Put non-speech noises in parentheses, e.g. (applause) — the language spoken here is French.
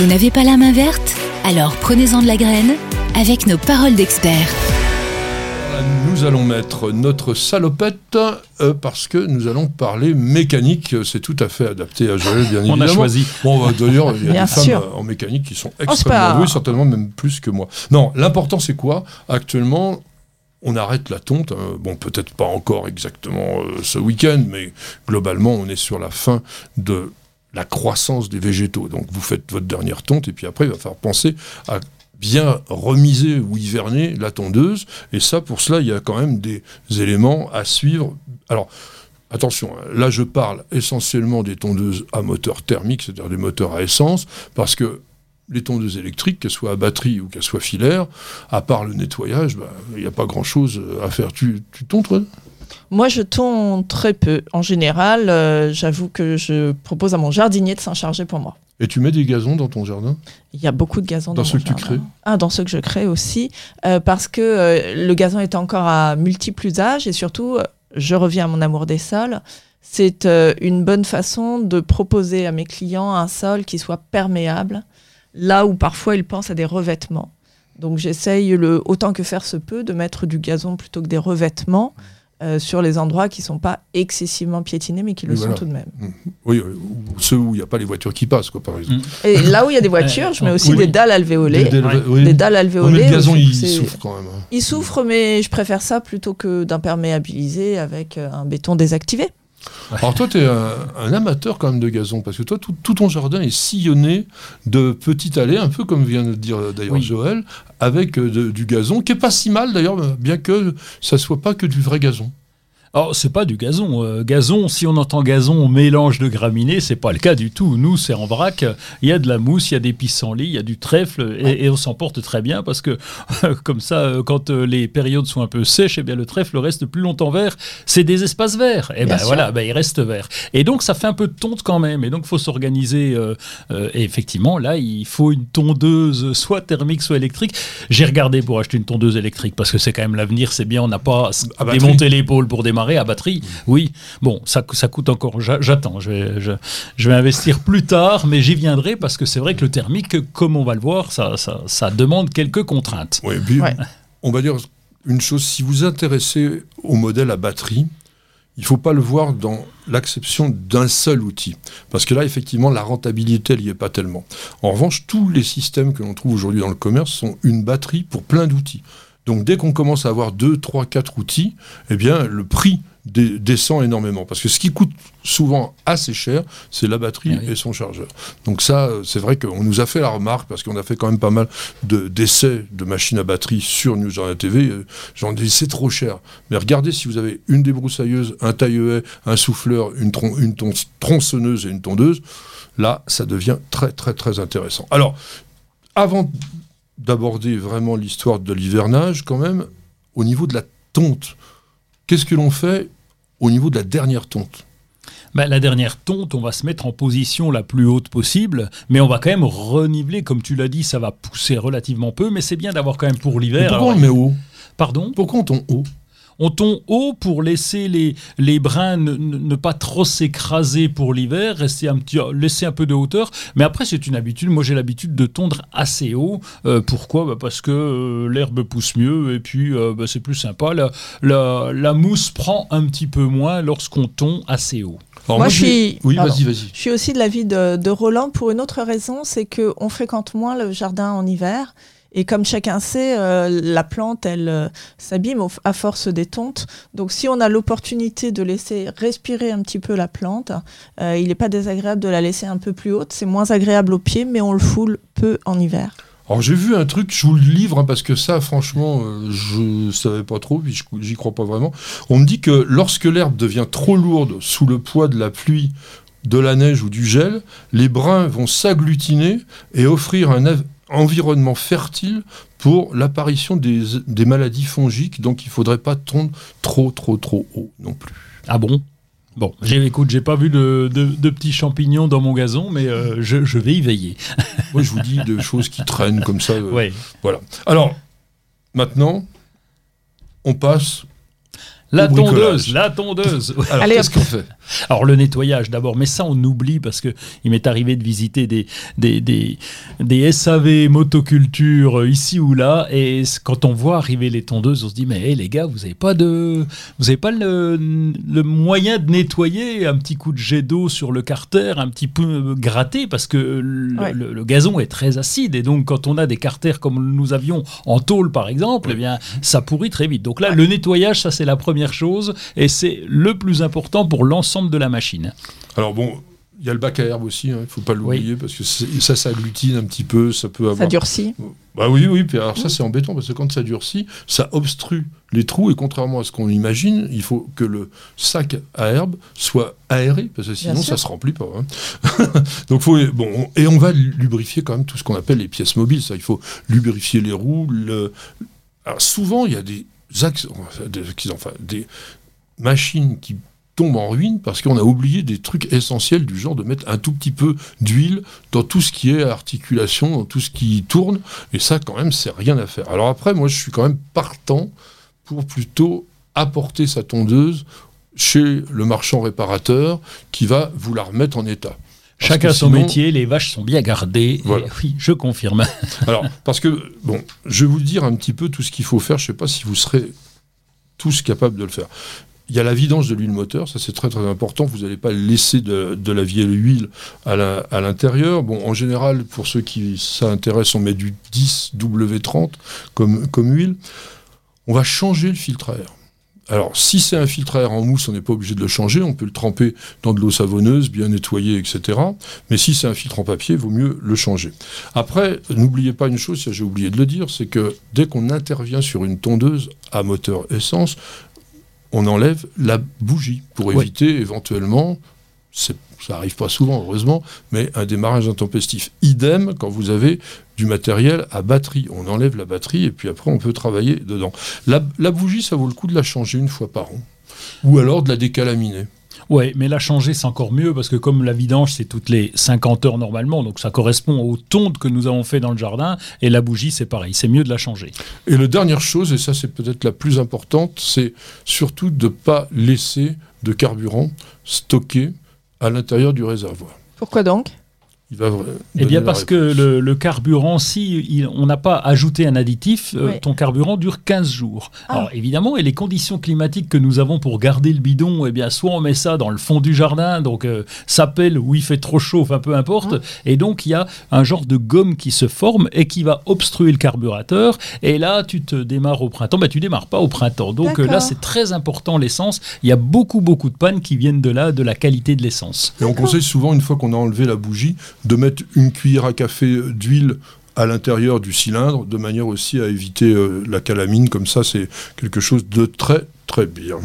Vous n'avez pas la main verte Alors prenez-en de la graine avec nos paroles d'experts. Nous allons mettre notre salopette euh, parce que nous allons parler mécanique. C'est tout à fait adapté à Joël, bien évidemment. On a choisi. Bon, bah, d'ailleurs, il y a Bien des femmes sûr. euh, en mécanique qui sont pas- extrêmement douées, certainement même plus que moi. Non, l'important c'est quoi? Actuellement, on arrête la tonte. hein. Bon, peut-être pas encore exactement euh, ce week-end, mais globalement, on est sur la fin de la croissance des végétaux. Donc, vous faites votre dernière tonte, et puis après, il va falloir penser à bien remiser ou hiverner la tondeuse. Et ça, pour cela, il y a quand même des éléments à suivre. Alors, attention, hein, là, je parle essentiellement des tondeuses à moteur thermique, c'est-à-dire des moteurs à essence, parce que les tondeuses électriques, qu'elles soient à batterie ou qu'elles soient filaires, à part le nettoyage, bah, il n'y a pas grand-chose à faire. Tu, tu tonds, toi? Moi, je tonds très peu. En général, euh, j'avoue que je propose à mon jardinier de s'en charger pour moi. Et tu mets des gazons dans ton jardin? Il y a beaucoup de gazon Dans dans, ceux mon que tu crées Ah, dans ceux que je crée aussi, euh, parce que euh, le gazon est encore à multiples usages et surtout, je reviens à mon amour des sols. C'est une bonne façon de proposer à mes clients un sol qui soit perméable, là où parfois ils pensent à des revêtements. Donc j'essaye le autant que faire se peut de mettre du gazon plutôt que des revêtements euh, sur les endroits qui sont pas excessivement piétinés mais qui le voilà. sont tout de même. Oui, euh, ou ceux où il n'y a pas les voitures qui passent, quoi, par exemple. Et là où il y a des (laughs) voitures, je mets aussi Oui. des dalles alvéolées. Des- des- Ouais. oui. Des dalles Oui, alvéolées. mais le gazon, il souffre quand même. hein. Il souffre, mais je préfère ça plutôt que d'imperméabiliser avec euh, un béton désactivé. Alors toi, tu es un, un amateur quand même de gazon, parce que toi, tout, tout ton jardin est sillonné de petites allées, un peu comme vient de dire euh, d'ailleurs Oui. Joël, avec euh, de- du gazon, qui est pas si mal d'ailleurs, bien que ça soit pas que du vrai gazon. Alors, c'est pas du gazon. Euh, gazon, si on entend gazon, mélange de graminées, c'est pas le cas du tout. Nous, c'est en vrac. Il y a de la mousse, il y a des pissenlits, il y a du trèfle, et, et on s'en porte très bien parce que, (laughs) comme ça, euh, quand euh, les périodes sont un peu sèches, eh bien, le trèfle reste plus longtemps vert. C'est des espaces verts. Et Bien ben voilà, ben, il reste vert. Et donc, ça fait un peu de tonte quand même. Et donc, faut s'organiser. euh, euh, et effectivement, là, il faut une tondeuse, soit thermique, soit électrique. J'ai regardé pour acheter une tondeuse électrique parce que c'est quand même l'avenir. C'est bien, on n'a pas à démonter l'épaule pour démarrer à batterie. Oui, bon, ça, ça coûte encore. j'a- J'attends, je vais, je, je vais investir plus tard, mais j'y viendrai parce que c'est vrai que le thermique, comme on va le voir, ça, ça, ça demande quelques contraintes. Oui, et puis, Ouais. on va dire une chose, si vous intéressez au modèle à batterie, il ne faut pas le voir dans l'acception d'un seul outil. Parce que là, effectivement, la rentabilité, elle n'y est pas tellement. En revanche, tous les systèmes que l'on trouve aujourd'hui dans le commerce sont une batterie pour plein d'outils. Donc dès qu'on commence à avoir 2, 3, 4 outils, eh bien, le prix descend énormément. Parce que ce qui coûte souvent assez cher, c'est la batterie Ah oui. et son chargeur. Donc ça, euh, c'est vrai qu'on nous a fait la remarque, parce qu'on a fait quand même pas mal de- d'essais de machines à batterie sur News Journal TV. euh, J'en dis, c'est trop cher. Mais regardez si vous avez une débroussailleuse, un taille-haie, un souffleur, une, tron- une ton- tronçonneuse et une tondeuse, là, ça devient très, très, très intéressant. Alors, avant d'aborder vraiment l'histoire de l'hivernage, quand même, au niveau de la tonte, qu'est-ce que l'on fait au niveau de la dernière tonte? Ben, la dernière tonte, on va se mettre en position la plus haute possible, mais on va quand même reniveler, comme tu l'as dit, ça va pousser relativement peu, mais c'est bien d'avoir quand même pour l'hiver. Pourquoi on le met haut Pardon? Pourquoi on tombe haut On tombe haut pour laisser les, les brins ne, pas trop s'écraser pour l'hiver, rester un petit, laisser un peu de hauteur. Mais après, c'est une habitude. Moi, j'ai l'habitude de tondre assez haut. Euh, pourquoi? Bah, Parce que euh, l'herbe pousse mieux et puis euh, bah, c'est plus sympa. La, la, la mousse prend un petit peu moins lorsqu'on tond assez haut. Alors Moi, je j'ai- suis- Oui, pardon. vas-y, vas-y. Je suis aussi de l'avis de, de Roland pour une autre raison, c'est qu'on fréquente moins le jardin en hiver. Et comme chacun sait, euh, la plante, elle euh, s'abîme à force des tontes. Donc si on a l'opportunité de laisser respirer un petit peu la plante, euh, il n'est pas désagréable de la laisser un peu plus haute. C'est moins agréable au pied, mais on le foule peu en hiver. Alors j'ai vu un truc, je vous le livre, hein, parce que ça, franchement, euh, je savais pas trop, puis j'y crois pas vraiment. On me dit que lorsque l'herbe devient trop lourde sous le poids de la pluie, de la neige ou du gel, les brins vont s'agglutiner et offrir un environnement fertile pour l'apparition des, des maladies fongiques. Donc il faudrait pas tondre trop, trop, trop haut non plus. Ah bon? Bon, écoute, j'ai pas vu de, de- de petits champignons dans mon gazon, mais euh, je, je vais y veiller. (laughs) Moi, je vous dis des choses qui traînent comme ça. euh, Ouais. Voilà. Alors, maintenant, on passe La tondeuse, la tondeuse. (laughs) Alors, Allez, qu'est-ce qu'on fait Alors le nettoyage d'abord, mais ça on oublie parce que il m'est arrivé de visiter des, des, des, des SAV motoculture euh, ici ou là, et quand on voit arriver les tondeuses, on se dit mais hey, les gars, vous n'avez pas de, vous avez pas le, le moyen de nettoyer un petit coup de jet d'eau sur le carter, un petit peu gratté parce que le, Ouais. le- le gazon est très acide et donc quand on a des carters comme nous avions en tôle par exemple, eh bien ça pourrit très vite. Donc là, le nettoyage, ça c'est la première chose et c'est le plus important pour l'ensemble de la machine. Alors bon, il y a le bac à herbe aussi, hein, il ne faut pas l'oublier, parce que c'est- ça s'agglutine un petit peu, ça peut avoir... Ça durcit. Bah oui, oui, puis alors ça c'est embêtant, parce que quand ça durcit, ça obstrue les trous, et contrairement à ce qu'on imagine, il faut que le sac à herbe soit aéré, parce que sinon ça se remplit pas. hein. (laughs) Donc faut, bon, et on va lubrifier quand même tout ce qu'on appelle les pièces mobiles, ça, il faut lubrifier les roues, le... Alors souvent, il y a des des machines qui tombent en ruine parce qu'on a oublié des trucs essentiels du genre de mettre un tout petit peu d'huile dans tout ce qui est articulation, dans tout ce qui tourne, et ça quand même c'est rien à faire. Alors après moi je suis quand même partant pour plutôt apporter sa tondeuse chez le marchand réparateur qui va vous la remettre en état. Chacun son sinon- métier, les vaches sont bien gardées. et oui, je confirme. (laughs) Alors, parce que, bon, je vais vous dire un petit peu tout ce qu'il faut faire. Je ne sais pas si vous serez tous capables de le faire. Il y a la vidange de l'huile moteur, ça c'est très très important. Vous n'allez pas laisser de, de la vieille huile à l'intérieur. Bon, en général, pour ceux qui ça intéresse, on met du 10 W30 comme, comme huile. On va changer le filtre à air. Alors, si c'est un filtre à air en mousse, on n'est pas obligé de le changer. On peut le tremper dans de l'eau savonneuse, bien nettoyer, etc. Mais si c'est un filtre en papier, il vaut mieux le changer. Après, n'oubliez pas une chose, ça j'ai oublié de le dire, c'est que dès qu'on intervient sur une tondeuse à moteur essence, on enlève la bougie pour éviter éventuellement, ça arrive pas souvent heureusement, mais un démarrage intempestif. Idem quand vous avez du matériel à batterie. On enlève la batterie et puis après on peut travailler dedans. La, la bougie, ça vaut le coup de la changer une fois par an. Ou alors de la décalaminer. Ouais, mais la changer, c'est encore mieux parce que comme la vidange, c'est toutes les 50 heures normalement, donc ça correspond aux tondes que nous avons fait dans le jardin. Et la bougie, c'est pareil, c'est mieux de la changer. Et la dernière chose, et ça c'est peut-être la plus importante, c'est surtout de ne pas laisser de carburant stocké à l'intérieur du réservoir. Pourquoi donc? Il va vra- Eh bien parce que le, le carburant, si il- on n'a pas ajouté un additif, euh, ton carburant dure 15 jours. Ah. Alors évidemment, et les conditions climatiques que nous avons pour garder le bidon, eh bien soit on met ça dans le fond du jardin, donc euh, ça pèle ou il fait trop chaud, enfin peu importe, Mmh. et donc il y a un genre de gomme qui se forme et qui va obstruer le carburateur, et là tu te démarres au printemps, bah tu démarres pas au printemps. Donc euh, là c'est très important l'essence, il y a beaucoup beaucoup de pannes qui viennent de là, de la qualité de l'essence. Et on conseille souvent, une fois qu'on a enlevé la bougie, de mettre une cuillère à café d'huile à l'intérieur du cylindre, de manière aussi à éviter euh, la calamine. Comme ça, c'est quelque chose de très, très bien.